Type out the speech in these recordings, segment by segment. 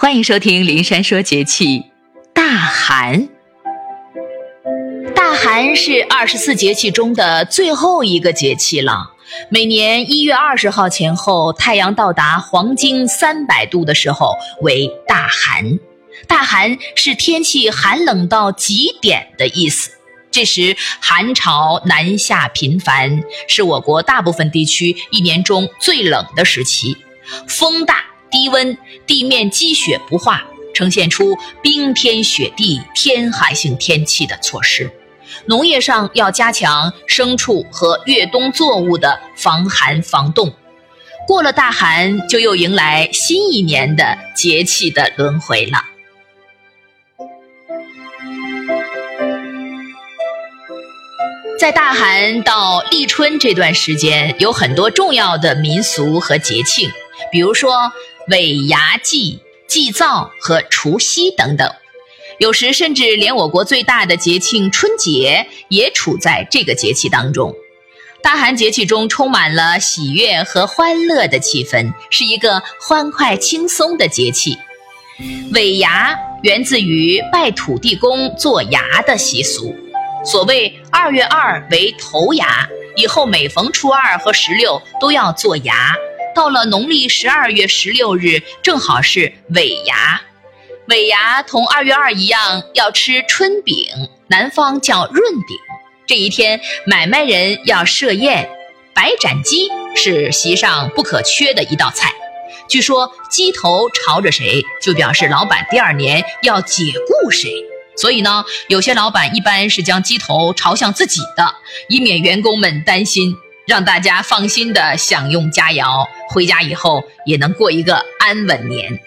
欢迎收听灵山说节气。大寒，大寒是二十四节气中的最后一个节气了。每年一月二十号前后，太阳到达黄经三百度的时候为大寒。大寒是天气寒冷到极点的意思。这时寒潮南下频繁，是我国大部分地区一年中最冷的时期，风大。低温，地面积雪不化，呈现出冰天雪地、天寒性天气的措施。农业上要加强牲畜和越冬作物的防寒防冻。过了大寒，就又迎来新一年的节气的轮回了。在大寒到立春这段时间，有很多重要的民俗和节庆，比如说。尾牙祭、祭灶和除夕等等，有时甚至连我国最大的节庆春节也处在这个节气当中。大寒节气中充满了喜悦和欢乐的气氛，是一个欢快轻松的节气。尾牙源自于拜土地公做牙的习俗，所谓二月二为头牙，以后每逢初二和十六都要做牙。到了农历十二月十六日，正好是尾牙。尾牙同二月二一样，要吃春饼，南方叫润饼。这一天，买卖人要设宴，白斩鸡是席上不可缺的一道菜。据说鸡头朝着谁，就表示老板第二年要解雇谁。所以呢，有些老板一般是将鸡头朝向自己的，以免员工们担心。让大家放心的享用佳肴，回家以后也能过一个安稳年。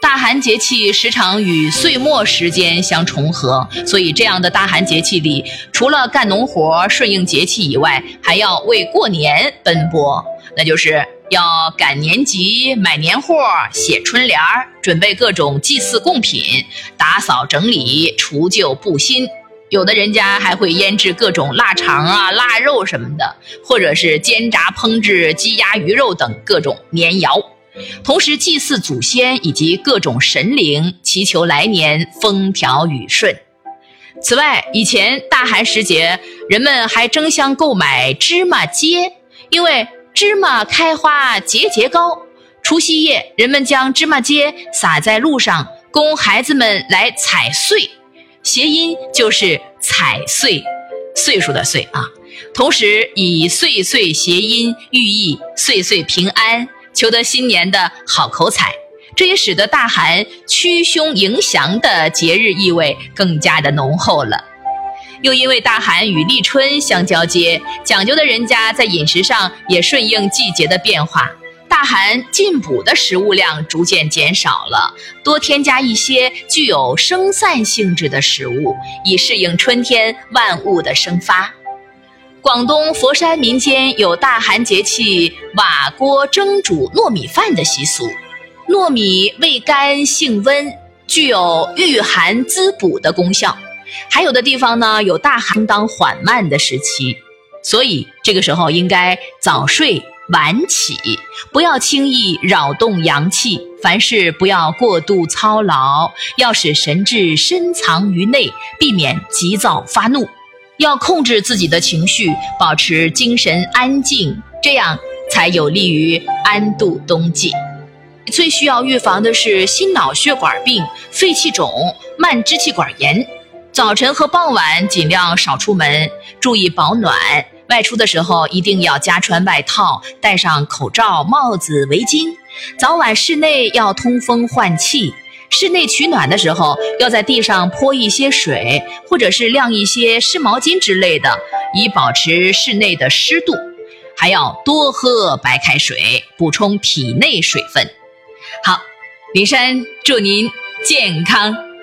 大寒节气时常与岁末时间相重合，所以这样的大寒节气里，除了干农活顺应节气以外，还要为过年奔波，那就是要赶年集、买年货、写春联、准备各种祭祀贡品、打扫整理、除旧布新。有的人家还会腌制各种腊肠啊、腊肉什么的，或者是煎炸烹制鸡鸭鱼肉等各种年肴，同时祭祀祖先以及各种神灵，祈求来年风调雨顺。此外，以前大寒时节，人们还争相购买芝麻秸，因为芝麻开花节节高。除夕夜，人们将芝麻秸撒在路上，供孩子们来踩碎。谐音就是踩岁，岁数的岁啊。同时以岁岁谐音，寓意岁岁平安，求得新年的好口彩。这也使得大寒驱凶迎祥的节日意味更加的浓厚了。又因为大寒与立春相交接，讲究的人家在饮食上也顺应季节的变化。大寒进补的食物量逐渐减少了，多添加一些具有生散性质的食物，以适应春天万物的生发。广东佛山民间有大寒节气瓦锅蒸煮糯米饭的习俗。糯米味甘性温，具有御寒滋补的功效。还有的地方呢，有大寒当缓慢的时期，所以这个时候应该早睡。晚起，不要轻易扰动阳气，凡事不要过度操劳，要使神志深藏于内，避免急躁发怒。要控制自己的情绪，保持精神安静，这样才有利于安度冬季。最需要预防的是心脑血管病、肺气肿、慢支气管炎。早晨和傍晚尽量少出门，注意保暖。外出的时候一定要加穿外套，戴上口罩、帽子、围巾。早晚室内要通风换气。室内取暖的时候，要在地上泼一些水，或者是晾一些湿毛巾之类的，以保持室内的湿度。还要多喝白开水，补充体内水分。好，李珊祝您健康。